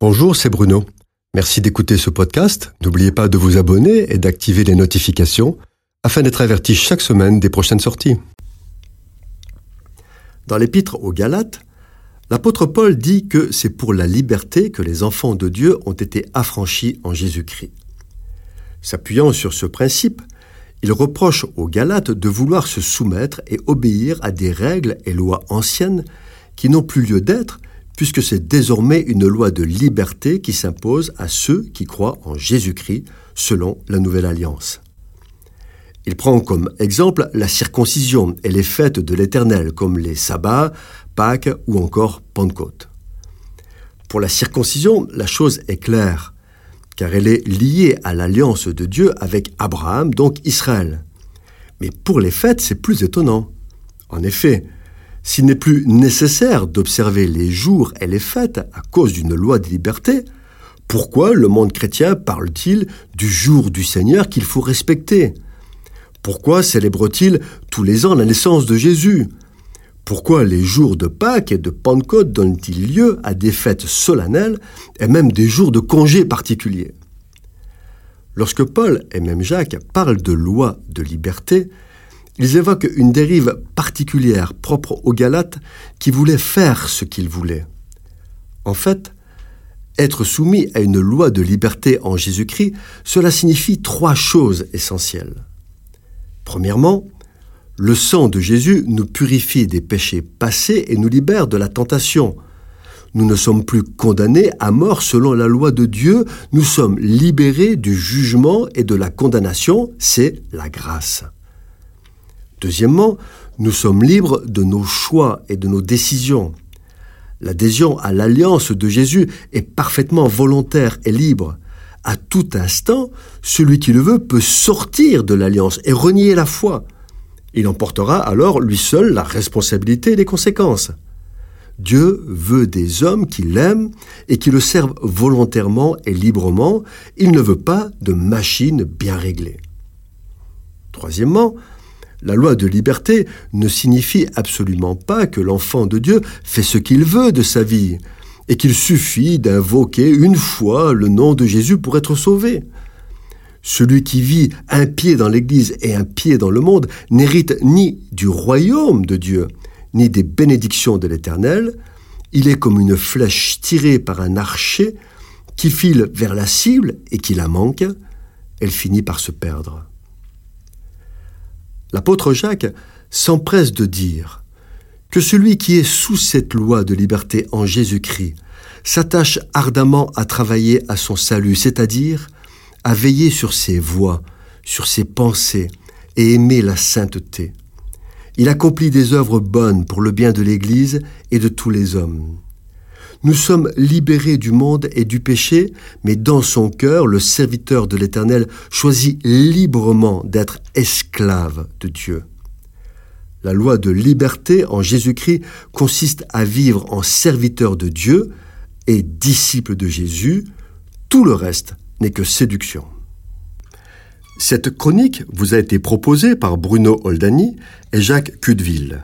Bonjour, c'est Bruno. Merci d'écouter ce podcast. N'oubliez pas de vous abonner et d'activer les notifications afin d'être averti chaque semaine des prochaines sorties. Dans l'épître aux Galates, l'apôtre Paul dit que c'est pour la liberté que les enfants de Dieu ont été affranchis en Jésus-Christ. S'appuyant sur ce principe, il reproche aux Galates de vouloir se soumettre et obéir à des règles et lois anciennes qui n'ont plus lieu d'être puisque c'est désormais une loi de liberté qui s'impose à ceux qui croient en Jésus-Christ selon la nouvelle alliance. Il prend comme exemple la circoncision et les fêtes de l'Éternel comme les sabbats, Pâques ou encore Pentecôte. Pour la circoncision, la chose est claire, car elle est liée à l'alliance de Dieu avec Abraham, donc Israël. Mais pour les fêtes, c'est plus étonnant. En effet, s'il n'est plus nécessaire d'observer les jours et les fêtes à cause d'une loi de liberté, pourquoi le monde chrétien parle-t-il du jour du Seigneur qu'il faut respecter? Pourquoi célèbre-t-il tous les ans la naissance de Jésus? Pourquoi les jours de Pâques et de Pentecôte donnent-ils lieu à des fêtes solennelles et même des jours de congés particuliers? Lorsque Paul et même Jacques parlent de loi de liberté, ils évoquent une dérive particulière propre aux Galates qui voulaient faire ce qu'ils voulaient. En fait, être soumis à une loi de liberté en Jésus-Christ, cela signifie trois choses essentielles. Premièrement, le sang de Jésus nous purifie des péchés passés et nous libère de la tentation. Nous ne sommes plus condamnés à mort selon la loi de Dieu, nous sommes libérés du jugement et de la condamnation, c'est la grâce. Deuxièmement, nous sommes libres de nos choix et de nos décisions. L'adhésion à l'alliance de Jésus est parfaitement volontaire et libre. À tout instant, celui qui le veut peut sortir de l'alliance et renier la foi. Il emportera alors lui seul la responsabilité et les conséquences. Dieu veut des hommes qui l'aiment et qui le servent volontairement et librement. Il ne veut pas de machines bien réglées. Troisièmement, la loi de liberté ne signifie absolument pas que l'enfant de Dieu fait ce qu'il veut de sa vie, et qu'il suffit d'invoquer une fois le nom de Jésus pour être sauvé. Celui qui vit un pied dans l'Église et un pied dans le monde n'hérite ni du royaume de Dieu, ni des bénédictions de l'Éternel. Il est comme une flèche tirée par un archer qui file vers la cible et qui la manque. Elle finit par se perdre. L'apôtre Jacques s'empresse de dire que celui qui est sous cette loi de liberté en Jésus-Christ s'attache ardemment à travailler à son salut, c'est-à-dire à veiller sur ses voies, sur ses pensées et aimer la sainteté. Il accomplit des œuvres bonnes pour le bien de l'Église et de tous les hommes. Nous sommes libérés du monde et du péché, mais dans son cœur, le serviteur de l'Éternel choisit librement d'être esclave de Dieu. La loi de liberté en Jésus-Christ consiste à vivre en serviteur de Dieu et disciple de Jésus. Tout le reste n'est que séduction. Cette chronique vous a été proposée par Bruno Oldani et Jacques Cudeville.